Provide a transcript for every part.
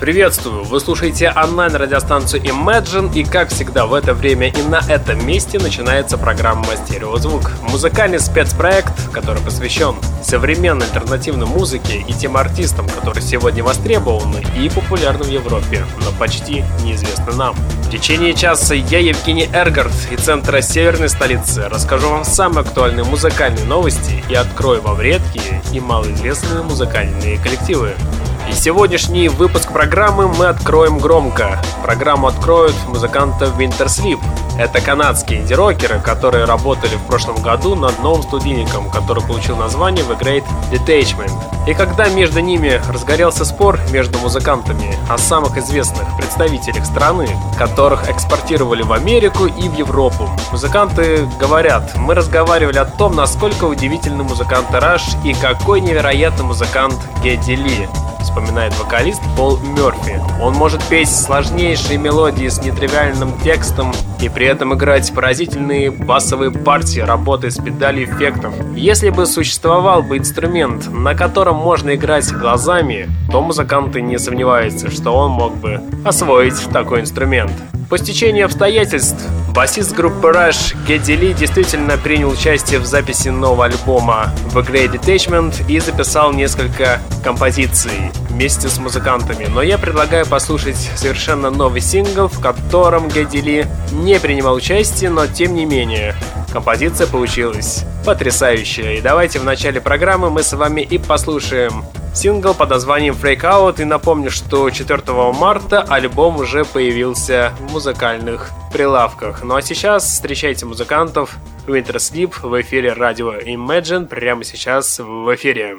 Приветствую! Вы слушаете онлайн-радиостанцию Imagine, и как всегда в это время и на этом месте начинается программа «Стереозвук». Музыкальный спецпроект, который посвящен современной альтернативной музыке и тем артистам, которые сегодня востребованы и популярны в Европе, но почти неизвестны нам. В течение часа я, Евгений Эргард, из центра северной столицы, расскажу вам самые актуальные музыкальные новости и открою вам редкие и малоизвестные музыкальные коллективы. И сегодняшний выпуск программы мы откроем громко. Программу откроют музыканты Winter Sleep. Это канадские инди-рокеры, которые работали в прошлом году над новым студийником, который получил название The Great Detachment. И когда между ними разгорелся спор между музыкантами о самых известных представителях страны, которых экспортировали в Америку и в Европу, музыканты говорят, мы разговаривали о том, насколько удивительный музыкант Раш и какой невероятный музыкант Гедди Ли вспоминает вокалист Пол Мерфи. Он может петь сложнейшие мелодии с нетривиальным текстом и при этом играть поразительные басовые партии, работая с педалью эффектов. Если бы существовал бы инструмент, на котором можно играть глазами, то музыканты не сомневаются, что он мог бы освоить такой инструмент. По стечению обстоятельств, басист группы Rush Гедди Ли действительно принял участие в записи нового альбома The Great Detachment и записал несколько композиций вместе с музыкантами. Но я предлагаю послушать совершенно новый сингл, в котором Гедди Ли не принимал участие, но тем не менее композиция получилась потрясающая. И давайте в начале программы мы с вами и послушаем сингл под названием Freak Out. И напомню, что 4 марта альбом уже появился в музыкальных прилавках. Ну а сейчас встречайте музыкантов Winter Sleep в эфире радио Imagine прямо сейчас в эфире.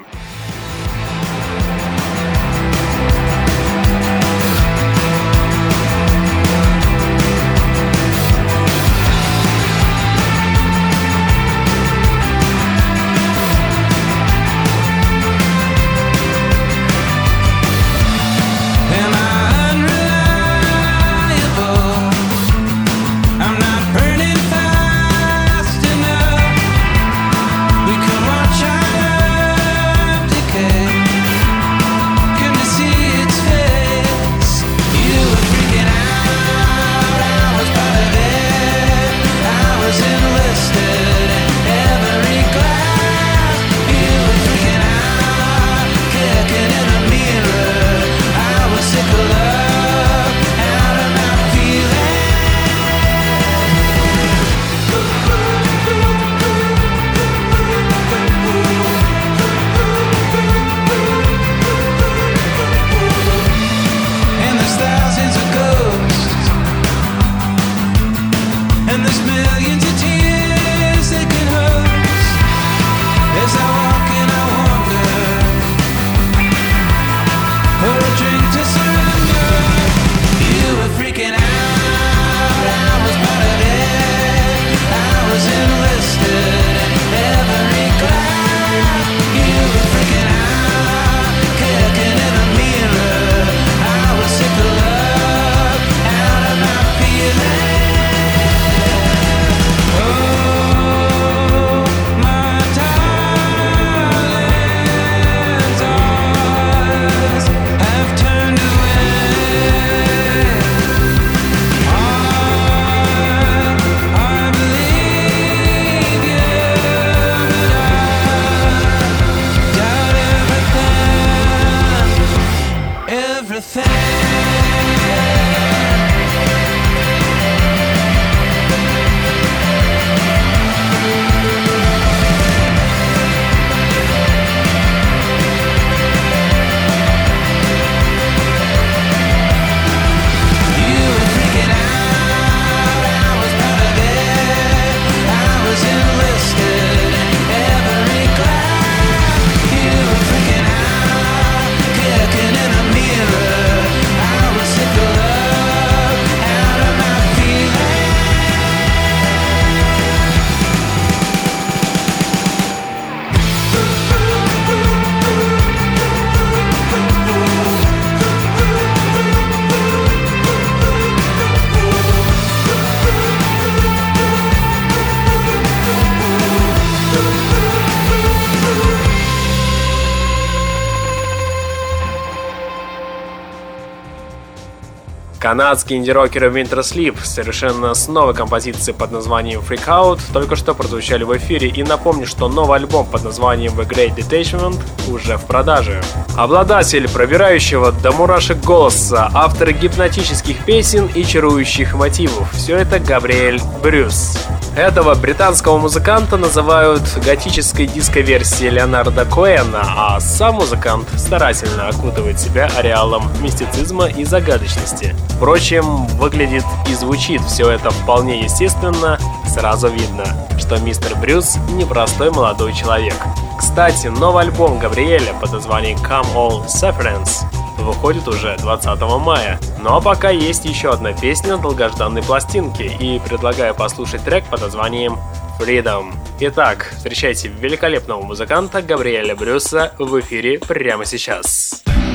Канадские инди-рокеры Winter Sleep совершенно с новой композицией под названием Freak Out только что прозвучали в эфире и напомню, что новый альбом под названием The Great Detachment уже в продаже. Обладатель пробирающего до мурашек голоса, автор гипнотических песен и чарующих мотивов – все это Габриэль Брюс. Этого британского музыканта называют готической диско-версией Леонарда Коэна, а сам музыкант старательно окутывает себя ареалом мистицизма и загадочности. Впрочем, выглядит и звучит все это вполне естественно, сразу видно, что мистер Брюс непростой молодой человек. Кстати, новый альбом Габриэля под названием Come All Sufferance выходит уже 20 мая. Ну а пока есть еще одна песня долгожданной пластинки, и предлагаю послушать трек под названием Freedom. Итак, встречайте великолепного музыканта Габриэля Брюса в эфире прямо сейчас. Вы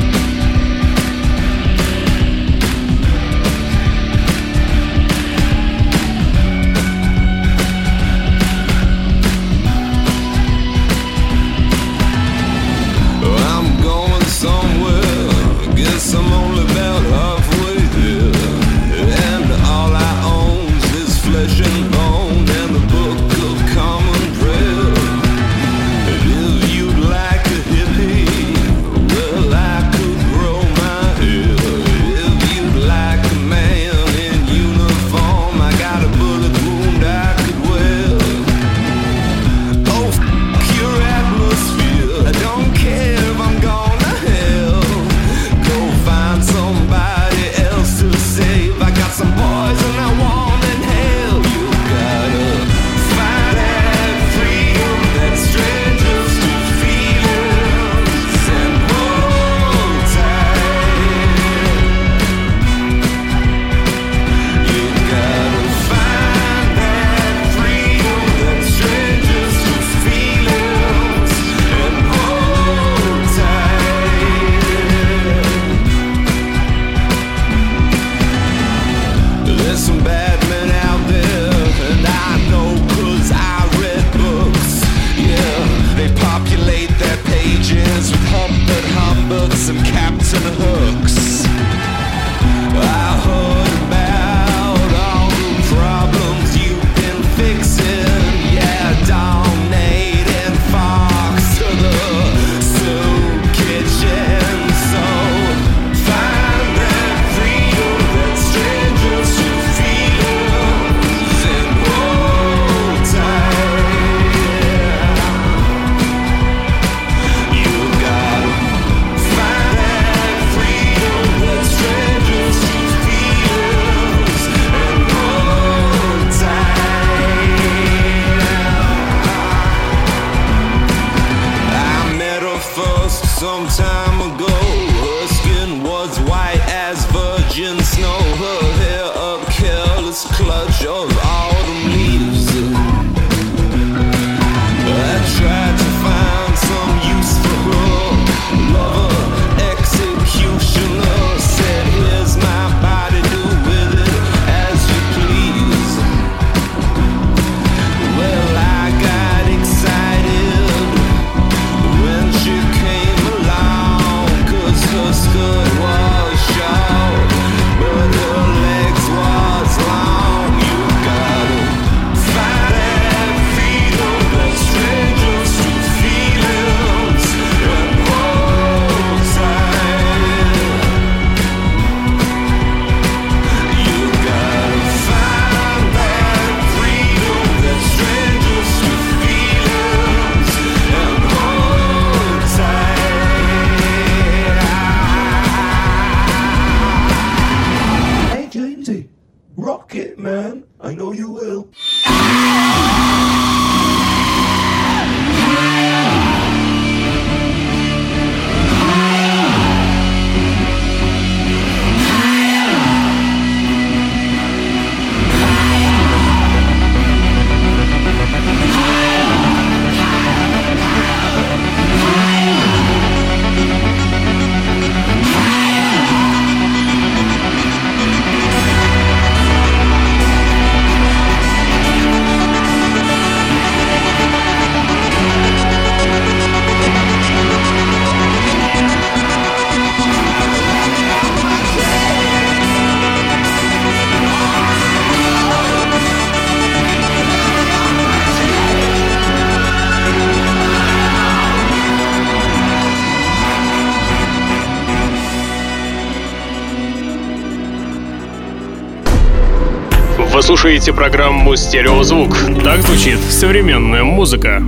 слушаете программу «Стереозвук». Так звучит современная музыка.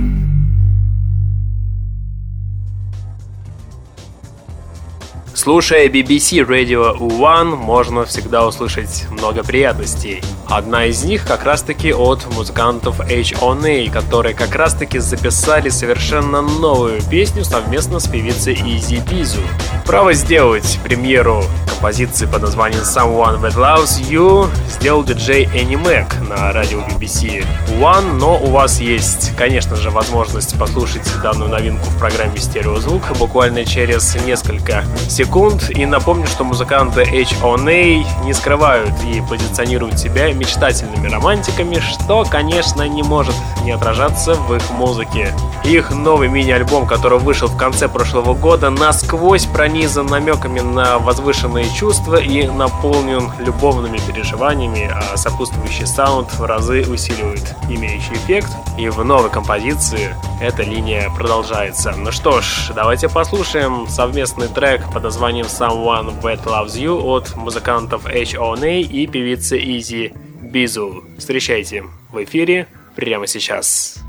Слушая BBC Radio One, можно всегда услышать много приятностей. Одна из них как раз-таки от музыкантов H.O.N.A., которые как раз-таки записали совершенно новую песню совместно с певицей Easy Bizu. Право сделать премьеру композиции под названием Someone That Loves You сделал диджей Annie Mac на радио BBC One, но у вас есть, конечно же, возможность послушать данную новинку в программе «Стереозвук» буквально через несколько секунд. И напомню, что музыканты H.O.N.A. не скрывают и позиционируют себя мечтательными романтиками, что, конечно, не может не отражаться в их музыке. Их новый мини-альбом, который вышел в конце прошлого года, насквозь пронизан намеками на возвышенные чувства и наполнен любовными переживаниями, а сопутствующий саунд в разы усиливает имеющий эффект. И в новой композиции эта линия продолжается. Ну что ж, давайте послушаем совместный трек под названием Someone That Loves You от музыкантов H.O.N.A. и певицы Easy Bizu. Встречайте в эфире прямо сейчас.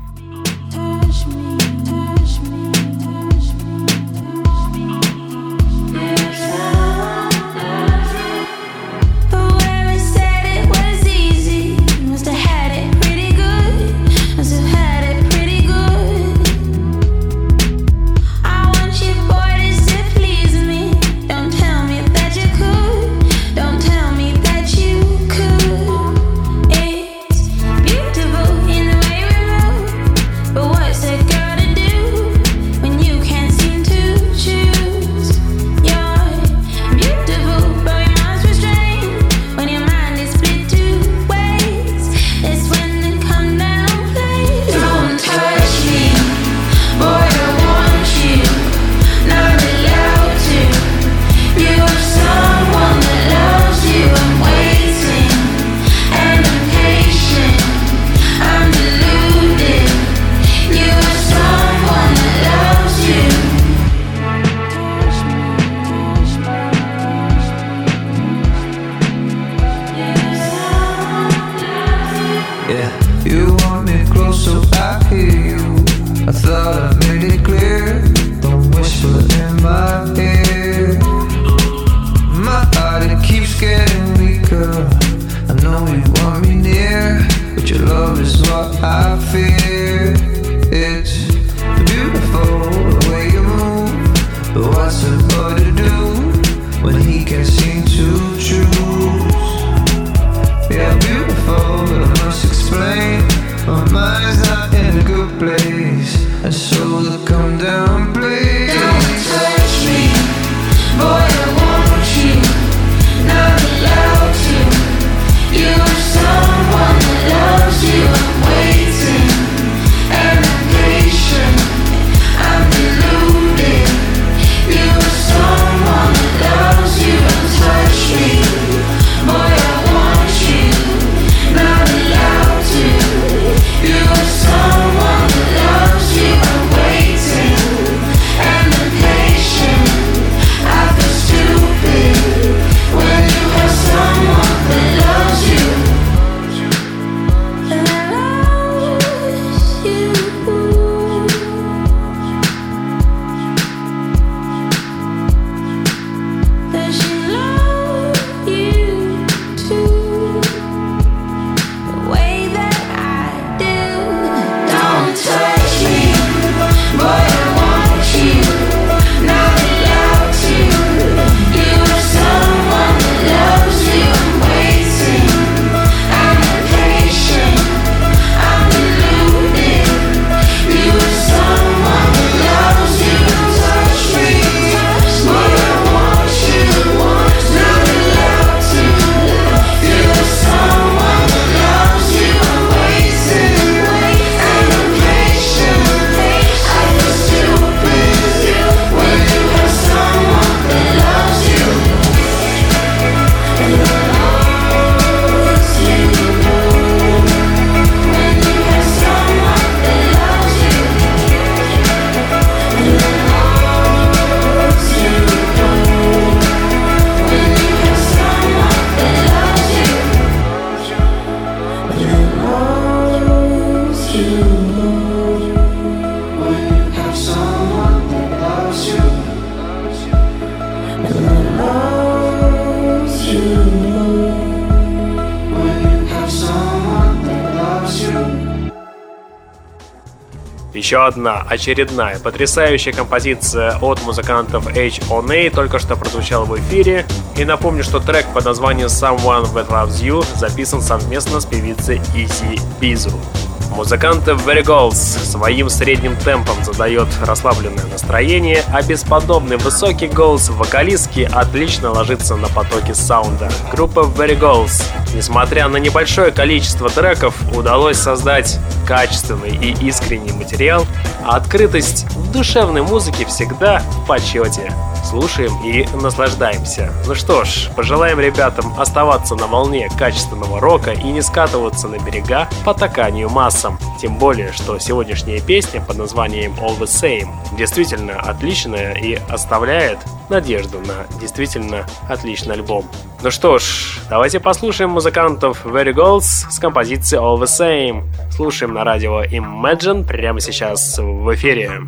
Еще одна очередная потрясающая композиция от музыкантов H.O.N.A. только что прозвучала в эфире. И напомню, что трек под названием Someone That Loves You записан совместно с певицей Easy Bizu. Музыканты Very Goals своим средним темпом задает расслабленное настроение, а бесподобный высокий голос вокалистки отлично ложится на потоки саунда. Группа Very Goals, несмотря на небольшое количество треков, удалось создать качественный и искренний материал, а открытость в душевной музыке всегда в почете слушаем и наслаждаемся. Ну что ж, пожелаем ребятам оставаться на волне качественного рока и не скатываться на берега по таканию массам. Тем более, что сегодняшняя песня под названием All The Same действительно отличная и оставляет надежду на действительно отличный альбом. Ну что ж, давайте послушаем музыкантов Very Goals с композицией All The Same. Слушаем на радио Imagine прямо сейчас в эфире.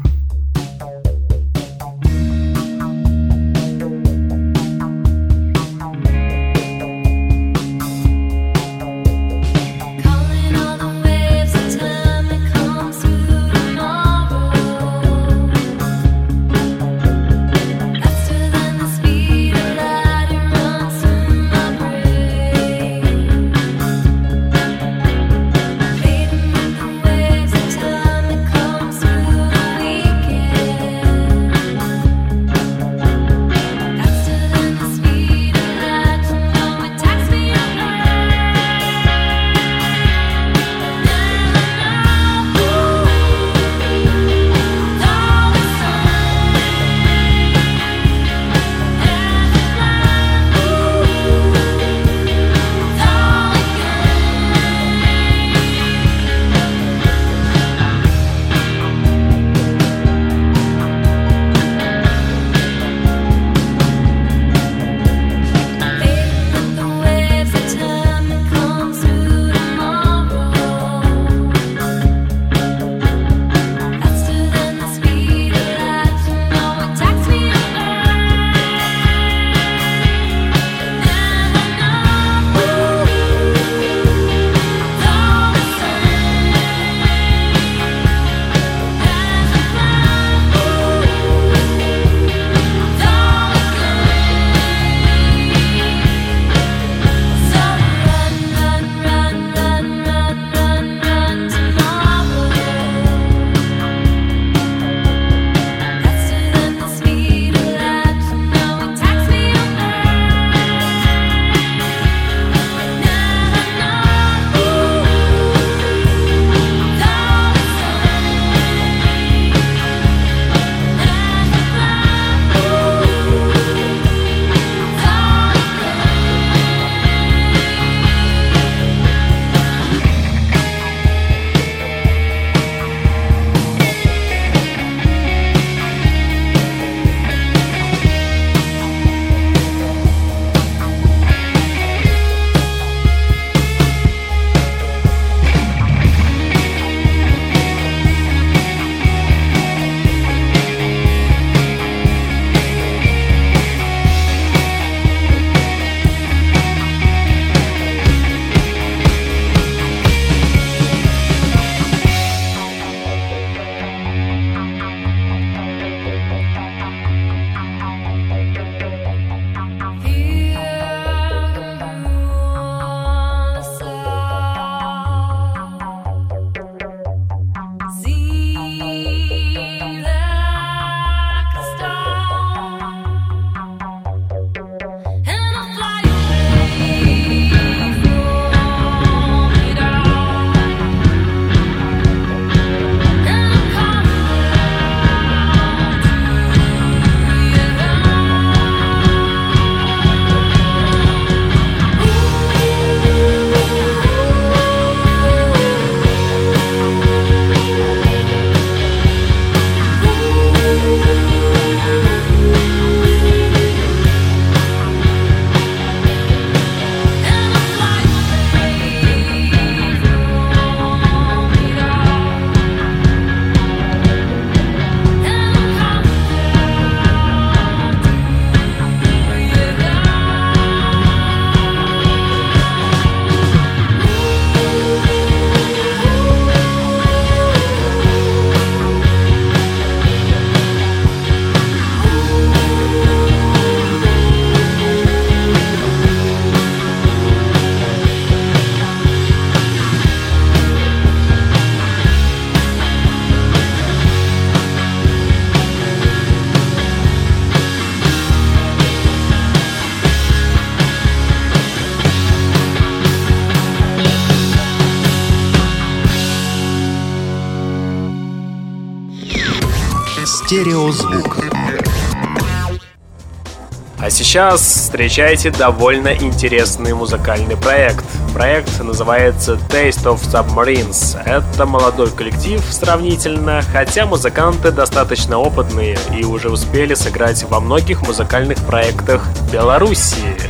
Стереозвук. А сейчас встречайте довольно интересный музыкальный проект. Проект называется Taste of Submarines. Это молодой коллектив сравнительно, хотя музыканты достаточно опытные и уже успели сыграть во многих музыкальных проектах Белоруссии.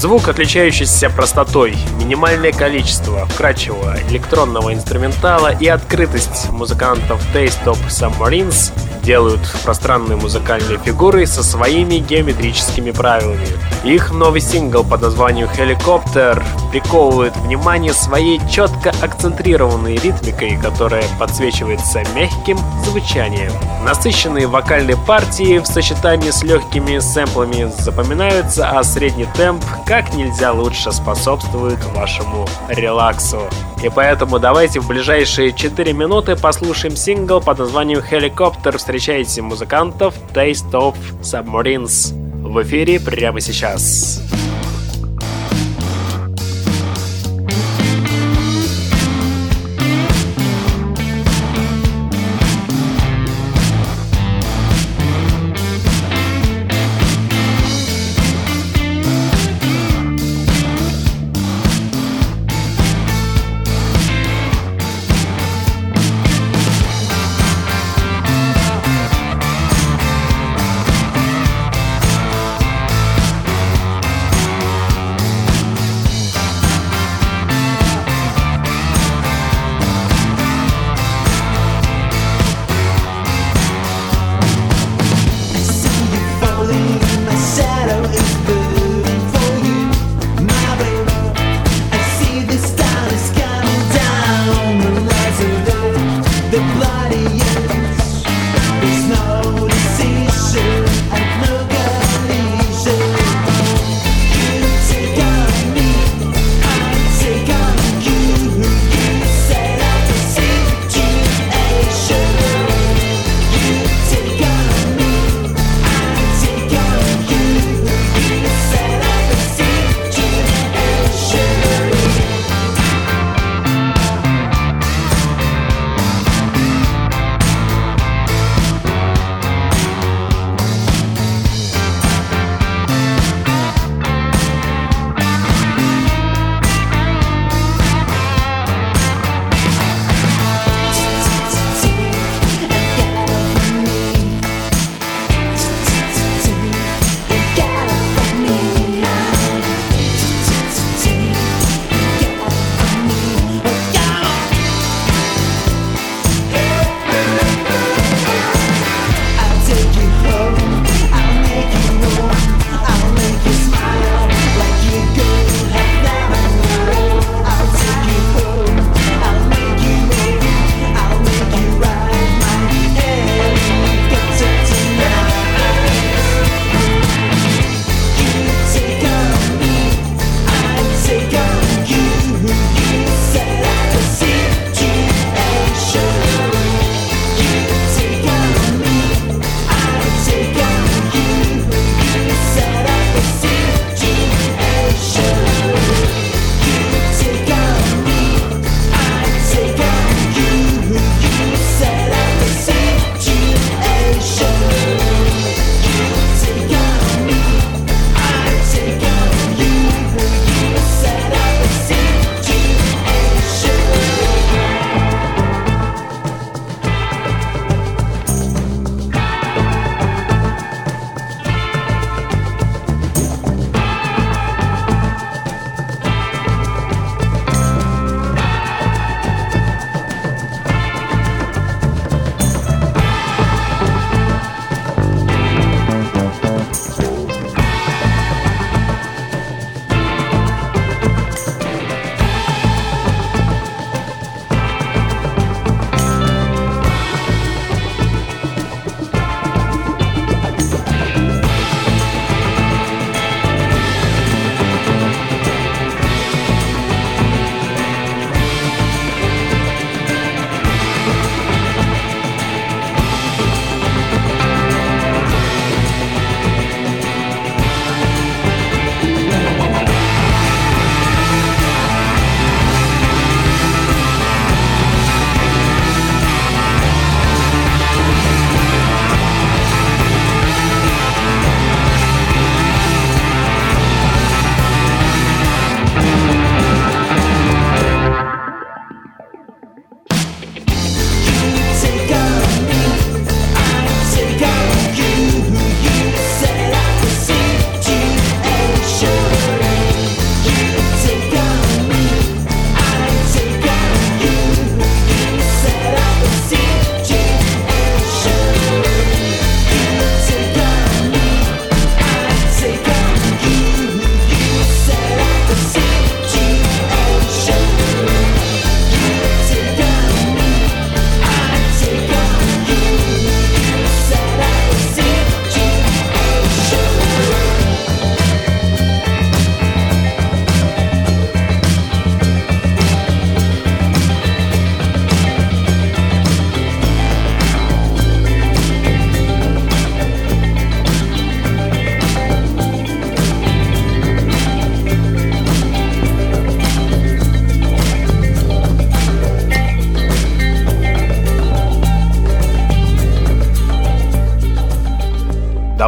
Звук, отличающийся простотой, минимальное количество вкрадчивого электронного инструментала и открытость музыкантов Taste of Submarines делают пространные музыкальные фигуры со своими геометрическими правилами. Их новый сингл под названием «Helicopter» приковывает внимание своей четко акцентрированной ритмикой, которая подсвечивается мягким звучанием. Насыщенные вокальные партии в сочетании с легкими сэмплами запоминаются, а средний темп как нельзя лучше способствует вашему релаксу. И поэтому давайте в ближайшие 4 минуты послушаем сингл под названием «Helicopter». Встречайте музыкантов Taste of Submarines в эфире прямо сейчас.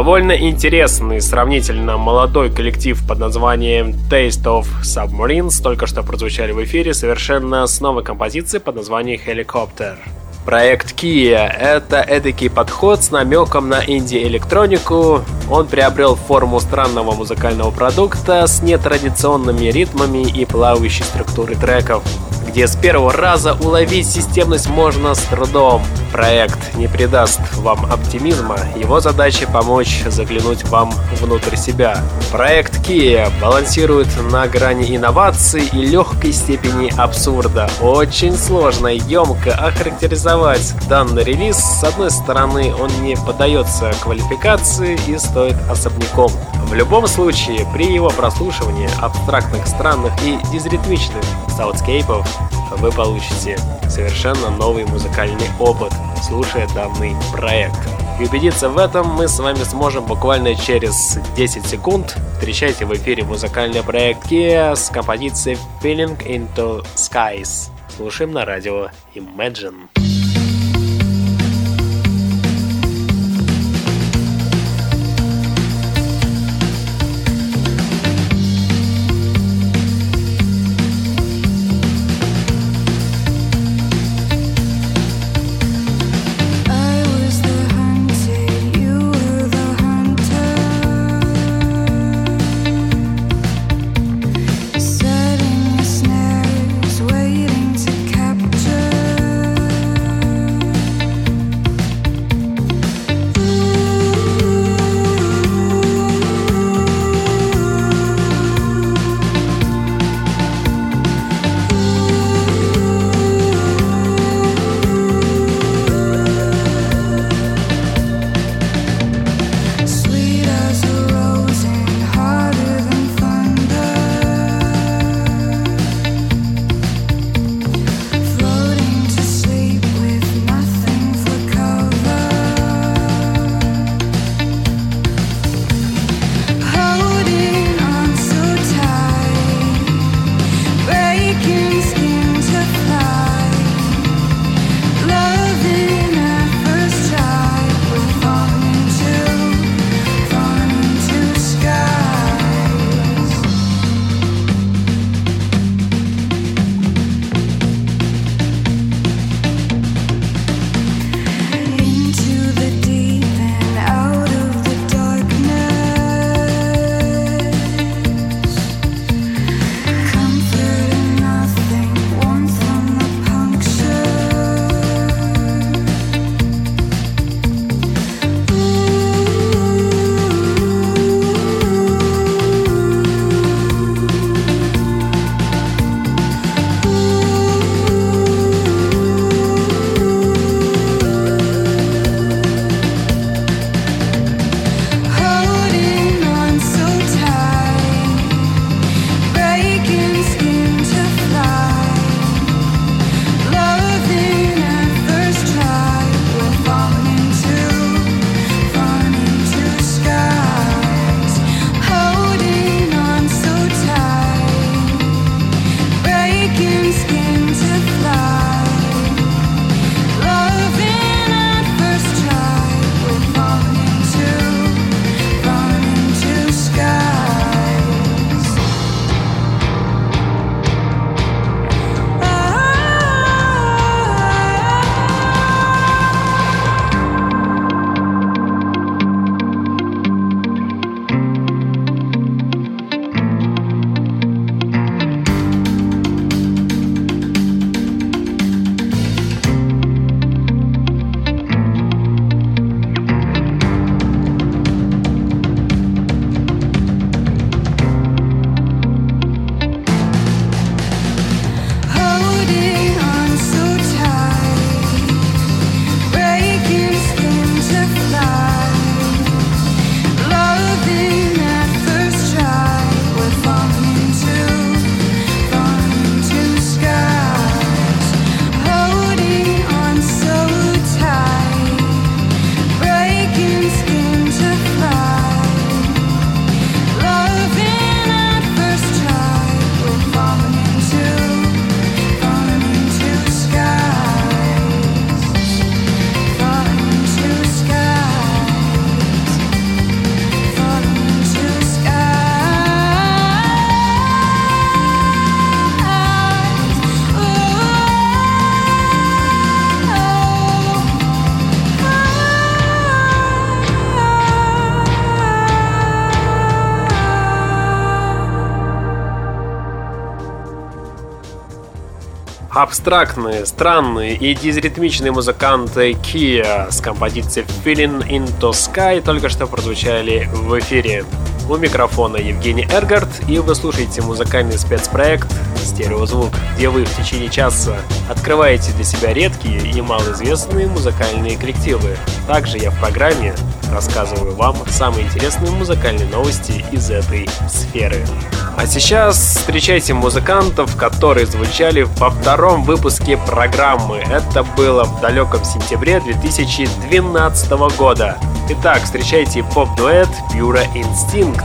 Довольно интересный, сравнительно молодой коллектив под названием Taste of Submarines только что прозвучали в эфире совершенно с новой композицией под названием Helicopter. Проект Kia — это эдакий подход с намеком на инди-электронику. Он приобрел форму странного музыкального продукта с нетрадиционными ритмами и плавающей структурой треков где с первого раза уловить системность можно с трудом. Проект не придаст вам оптимизма, его задача помочь заглянуть вам внутрь себя. Проект Kia балансирует на грани инноваций и легкой степени абсурда. Очень сложно и емко охарактеризовать данный релиз. С одной стороны, он не поддается квалификации и стоит особняком. В любом случае, при его прослушивании абстрактных, странных и дизритмичных саундскейпов вы получите совершенно новый музыкальный опыт, слушая данный проект. И убедиться в этом мы с вами сможем буквально через 10 секунд. Встречайте в эфире музыкальный проект Kia с композицией Feeling into Skies. Слушаем на радио Imagine. Абстрактные, странные и дизритмичные музыканты Kia с композицией Feeling into Sky только что прозвучали в эфире. У микрофона Евгений Эргард, и вы слушаете музыкальный спецпроект «Стереозвук», где вы в течение часа открываете для себя редкие и малоизвестные музыкальные коллективы. Также я в программе рассказываю вам самые интересные музыкальные новости из этой сферы. А сейчас встречайте музыкантов, которые звучали во втором выпуске программы. Это было в далеком сентябре 2012 года. Итак, встречайте поп-дуэт Pure Instinct.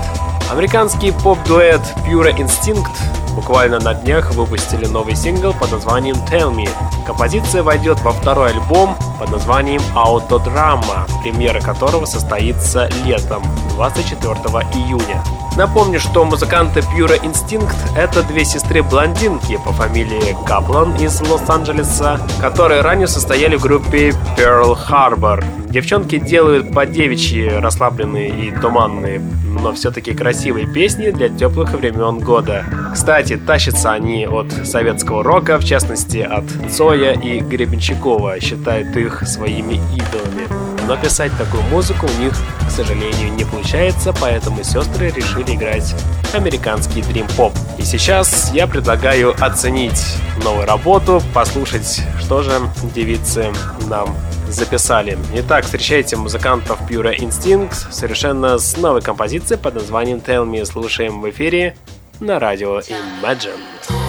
Американский поп-дуэт Pure Instinct буквально на днях выпустили новый сингл под названием Tell Me. Композиция войдет во второй альбом под названием Autodrama, премьера которого состоится летом, 24 июня. Напомню, что музыканты Pure Instinct — это две сестры-блондинки по фамилии Каплан из Лос-Анджелеса, которые ранее состояли в группе Pearl Harbor. Девчонки делают по девичьи расслабленные и туманные, но все-таки красивые песни для теплых времен года. Кстати, тащатся они от советского рока, в частности от Цоя и Гребенщикова, считают их своими идолами. Но писать такую музыку у них, к сожалению, не получается, поэтому сестры решили играть американский дрим-поп. И сейчас я предлагаю оценить новую работу, послушать, что же девицы нам записали. Итак, встречайте музыкантов Pure Instinct совершенно с новой композицией под названием Tell Me. Слушаем в эфире на радио Imagine.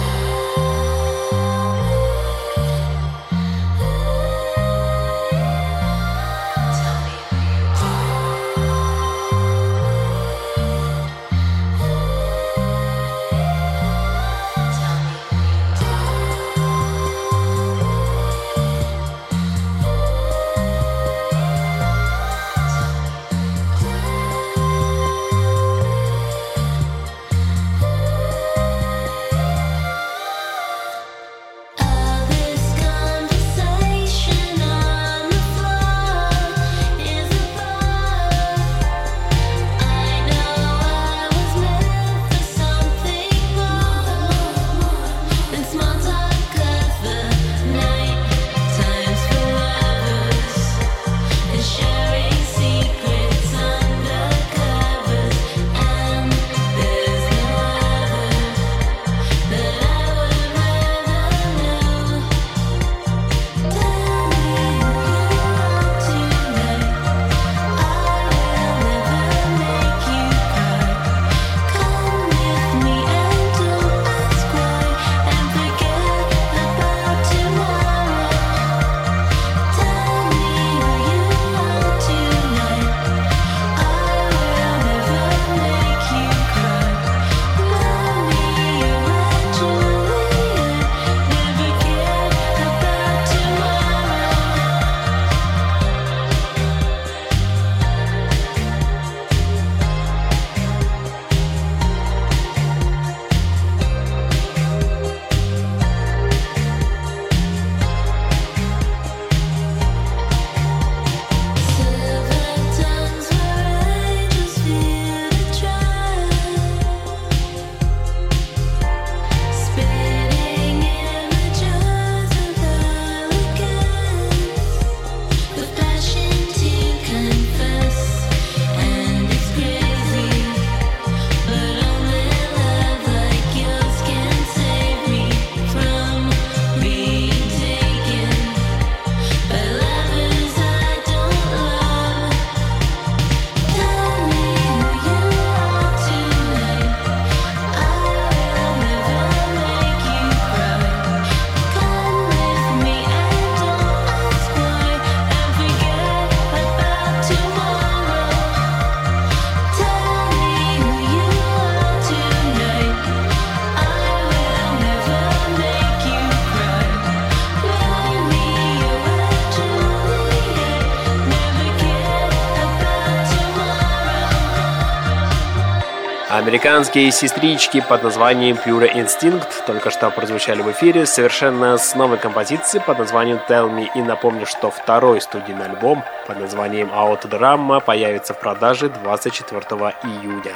Американские сестрички под названием Pure Instinct только что прозвучали в эфире совершенно с новой композицией под названием Tell Me. И напомню, что второй студийный альбом под названием Out Drama появится в продаже 24 июня.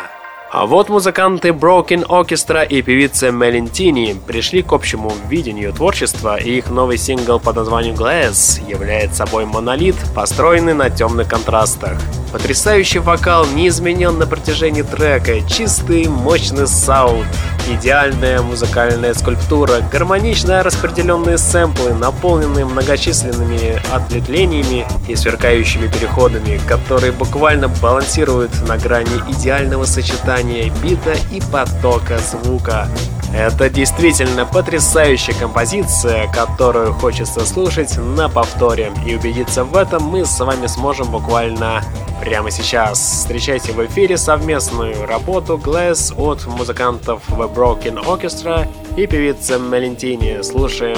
А вот музыканты Broken Orchestra и певица Мелентини пришли к общему видению творчества, и их новый сингл под названием Glass является собой монолит, построенный на темных контрастах. Потрясающий вокал не изменен на протяжении трека, чистый, мощный саунд, идеальная музыкальная скульптура, гармонично распределенные сэмплы, наполненные многочисленными ответвлениями и сверкающими переходами, которые буквально балансируют на грани идеального сочетания бита и потока звука. Это действительно потрясающая композиция, которую хочется слушать на повторе. И убедиться в этом мы с вами сможем буквально прямо сейчас. Встречайте в эфире совместную работу Glass от музыкантов The Broken Orchestra и певицы Мелентини. Слушаем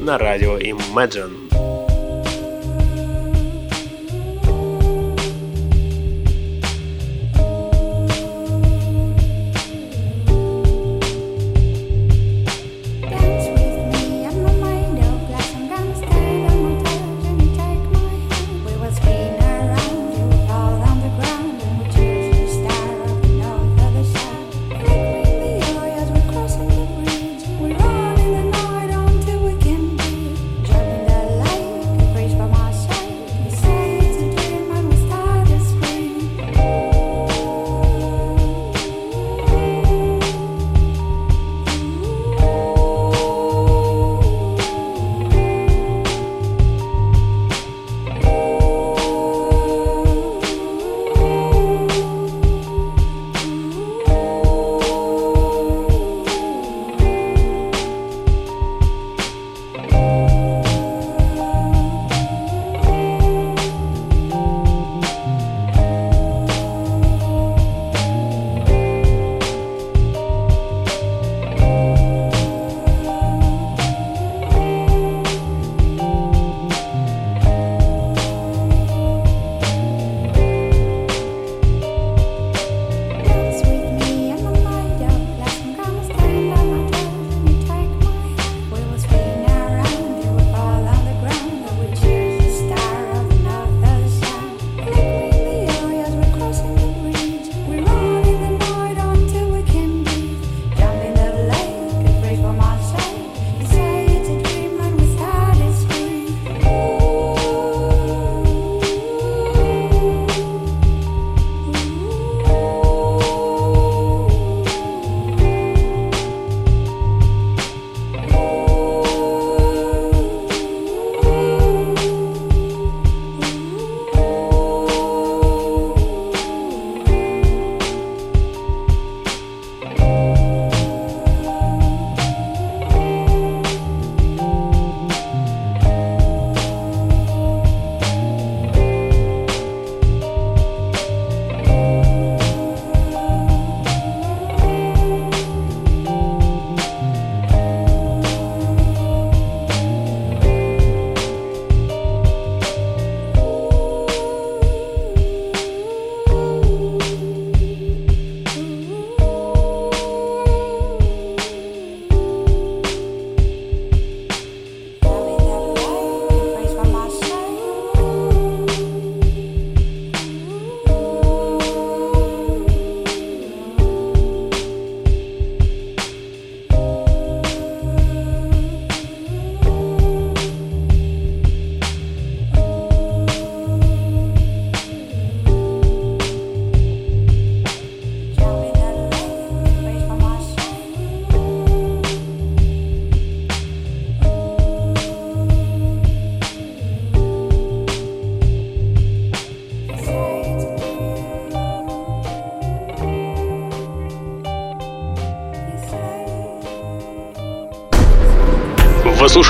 на радио Imagine.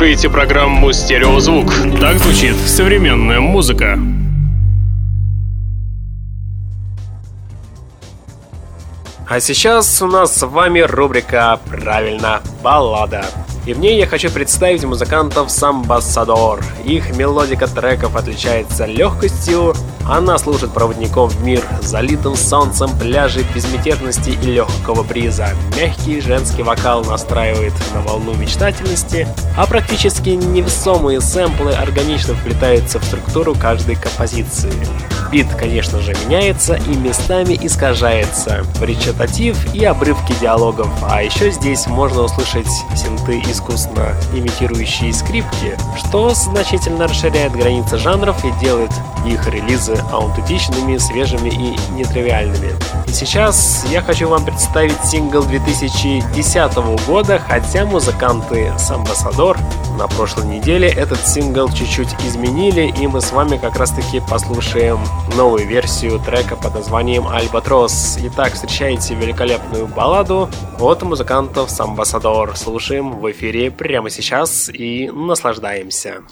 Слушаете программу «Стереозвук». Так звучит современная музыка. А сейчас у нас с вами рубрика «Правильно, баллада». И в ней я хочу представить музыкантов Самбассадор. Их мелодика треков отличается легкостью, Она служит проводником в мир, залитым солнцем пляжей безмятежности и легкого бриза. Мягкий женский вокал настраивает на волну мечтательности, а практически невесомые сэмплы органично вплетаются в структуру каждой композиции. Бит, конечно же, меняется и местами искажается. Речитатив и обрывки диалогов. А еще здесь можно услышать синты искусственно имитирующие скрипки, что значительно расширяет границы жанров и делает их релизы аутентичными, свежими и нетривиальными. И сейчас я хочу вам представить сингл 2010 года, хотя музыканты с Амбассадор на прошлой неделе этот сингл чуть-чуть изменили, и мы с вами как раз таки послушаем новую версию трека под названием «Альбатрос». Итак, встречайте великолепную балладу от музыкантов с Амбассадор. Слушаем в эфире прямо сейчас и наслаждаемся.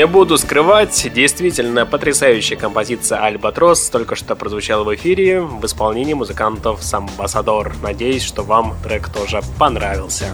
Не буду скрывать, действительно потрясающая композиция «Альбатрос» только что прозвучала в эфире в исполнении музыкантов «Самбасадор». Надеюсь, что вам трек тоже понравился.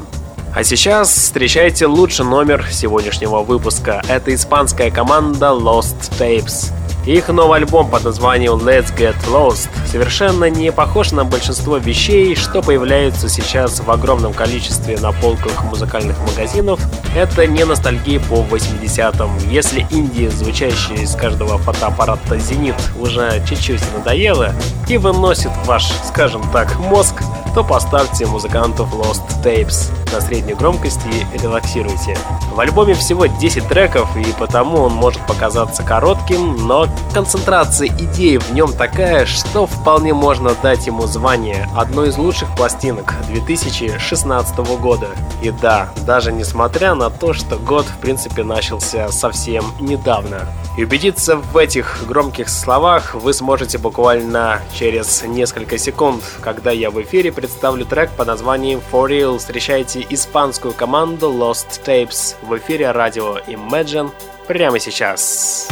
А сейчас встречайте лучший номер сегодняшнего выпуска. Это испанская команда Lost Tapes. Их новый альбом под названием Let's Get Lost совершенно не похож на большинство вещей, что появляются сейчас в огромном количестве на полках музыкальных магазинов. Это не ностальгия по 80-м. Если Индия, звучащая из каждого фотоаппарата «Зенит», уже чуть-чуть надоела и выносит ваш, скажем так, мозг, то поставьте музыкантов Lost Tapes на средней громкости и релаксируйте. В альбоме всего 10 треков, и потому он может показаться коротким, но концентрация идей в нем такая, что вполне можно дать ему звание одной из лучших пластинок 2016 года. И да, даже несмотря на то, что год в принципе начался совсем недавно. И убедиться в этих громких словах вы сможете буквально через несколько секунд, когда я в эфире представлю трек под названием For Real. Встречайте испанскую команду Lost Tapes в эфире радио Imagine прямо сейчас.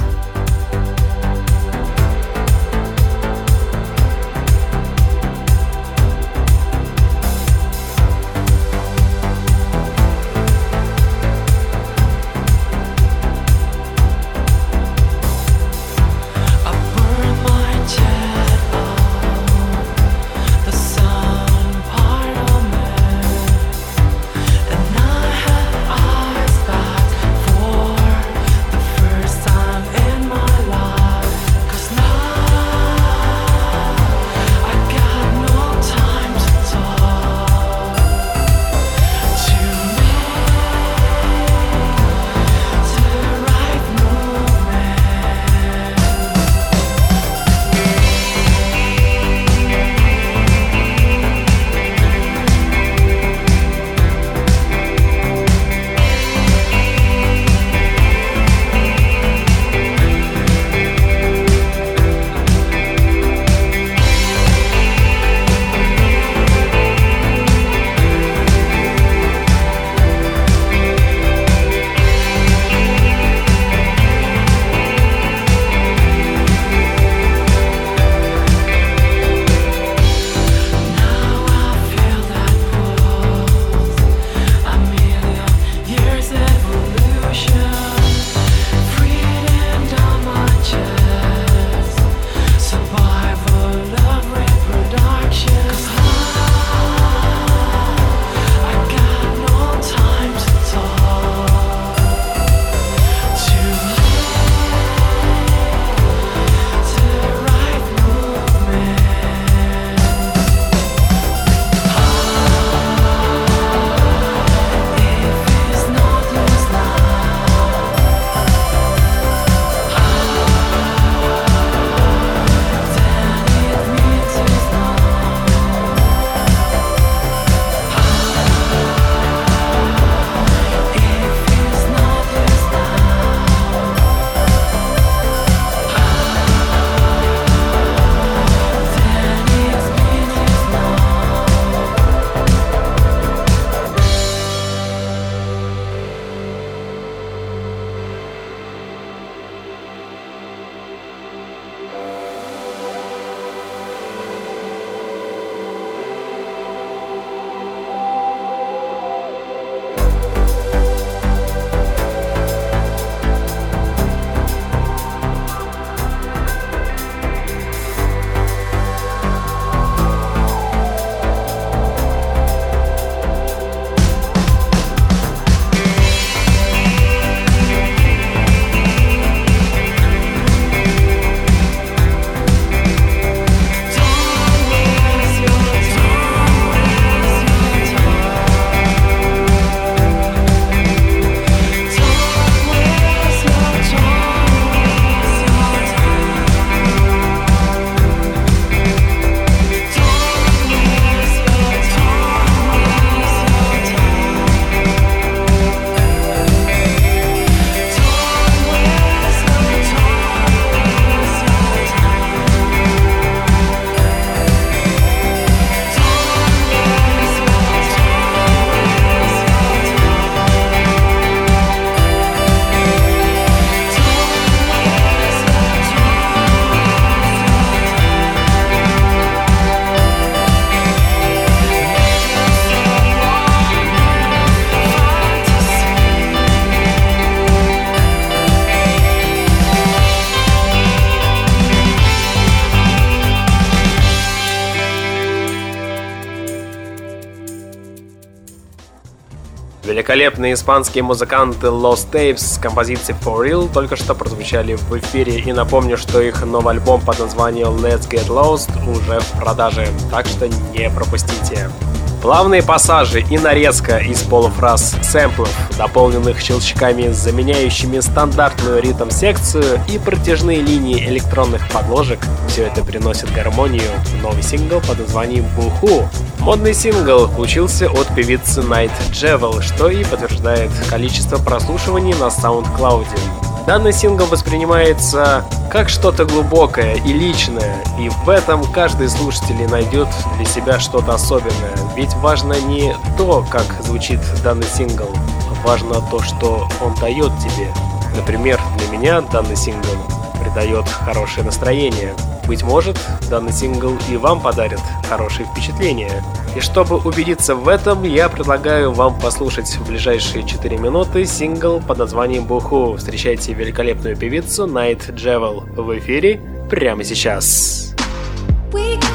Великолепные испанские музыканты Lost Tapes с композицией For Real только что прозвучали в эфире и напомню, что их новый альбом под названием Let's Get Lost уже в продаже, так что не пропустите. Плавные пассажи и нарезка из полуфраз сэмплов, дополненных щелчками, заменяющими стандартную ритм-секцию и протяжные линии электронных подложек – все это приносит гармонию в новый сингл под названием «Буху». Модный сингл получился от певицы Night Джевел, что и подтверждает количество прослушиваний на SoundCloud. Данный сингл воспринимается как что-то глубокое и личное, и в этом каждый слушатель найдет для себя что-то особенное. Ведь важно не то, как звучит данный сингл, важно то, что он дает тебе. Например, для меня данный сингл придает хорошее настроение. Быть может, данный сингл и вам подарит хорошие впечатления. И чтобы убедиться в этом, я предлагаю вам послушать в ближайшие 4 минуты сингл под названием «Буху». Встречайте великолепную певицу Найт Джевел в эфире прямо сейчас. We can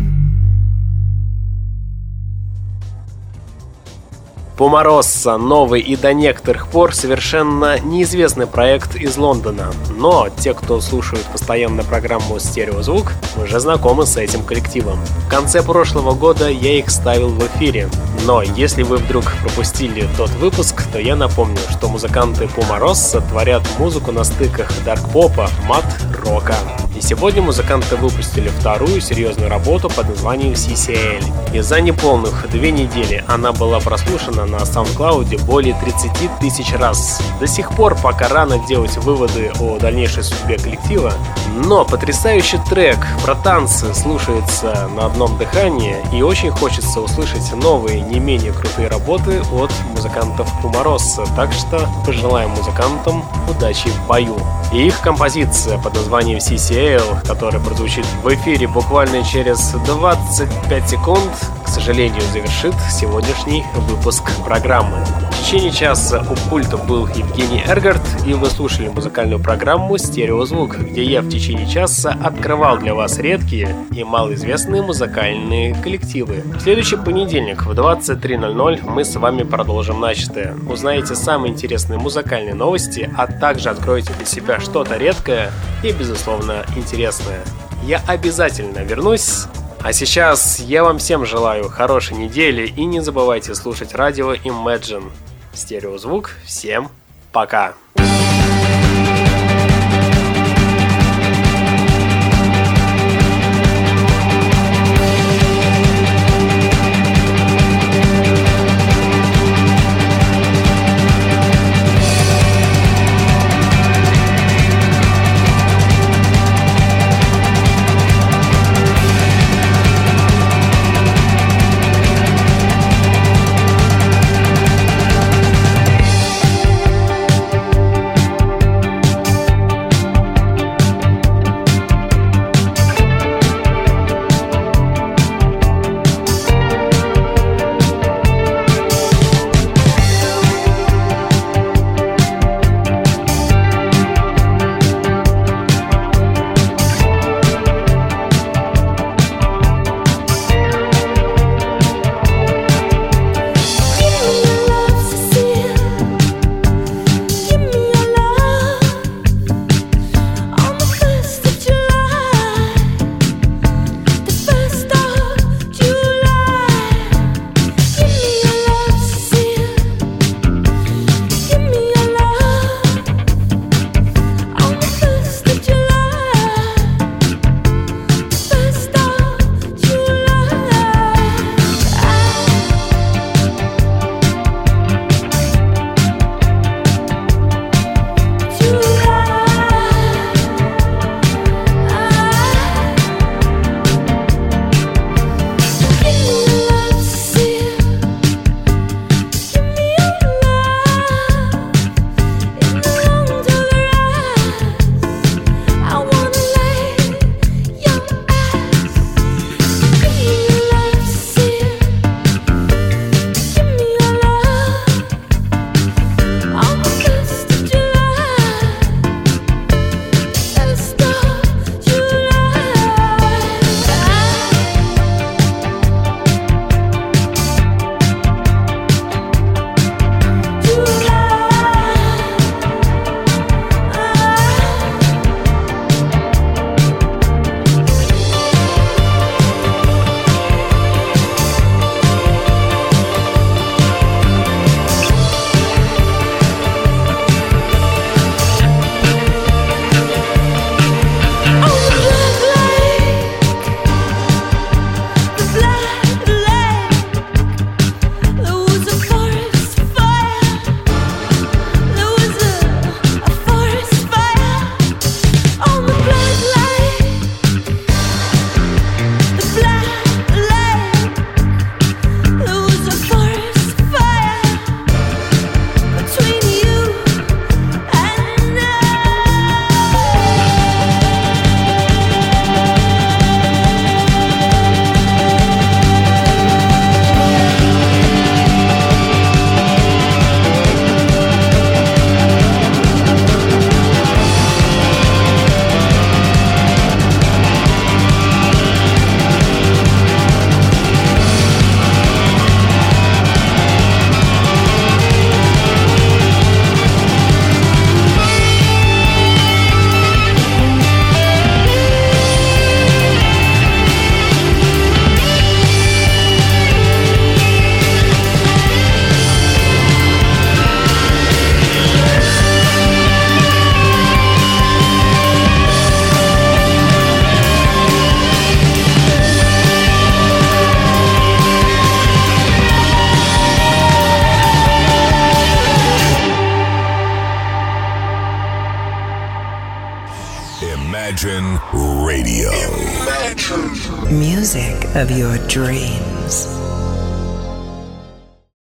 Поморозца – новый и до некоторых пор совершенно неизвестный проект из Лондона. Но те, кто слушают постоянно программу «Стереозвук», уже знакомы с этим коллективом. В конце прошлого года я их ставил в эфире. Но если вы вдруг пропустили тот выпуск, то я напомню, что музыканты Поморозца творят музыку на стыках дарк-попа, мат-рока. И сегодня музыканты выпустили вторую серьезную работу под названием CCL. И за неполных две недели она была прослушана на SoundCloud более 30 тысяч раз. До сих пор пока рано делать выводы о дальнейшей судьбе коллектива, но потрясающий трек про танцы слушается на одном дыхании и очень хочется услышать новые, не менее крутые работы от музыкантов Кумаросса, так что пожелаем музыкантам удачи в бою. И их композиция под названием CCL, которая прозвучит в эфире буквально через 25 секунд, сожалению, завершит сегодняшний выпуск программы. В течение часа у пульта был Евгений Эргард, и вы слушали музыкальную программу «Стереозвук», где я в течение часа открывал для вас редкие и малоизвестные музыкальные коллективы. В следующий понедельник в 23.00 мы с вами продолжим начатое. Узнаете самые интересные музыкальные новости, а также откроете для себя что-то редкое и, безусловно, интересное. Я обязательно вернусь а сейчас я вам всем желаю хорошей недели и не забывайте слушать радио Imagine. Стереозвук. Всем пока. of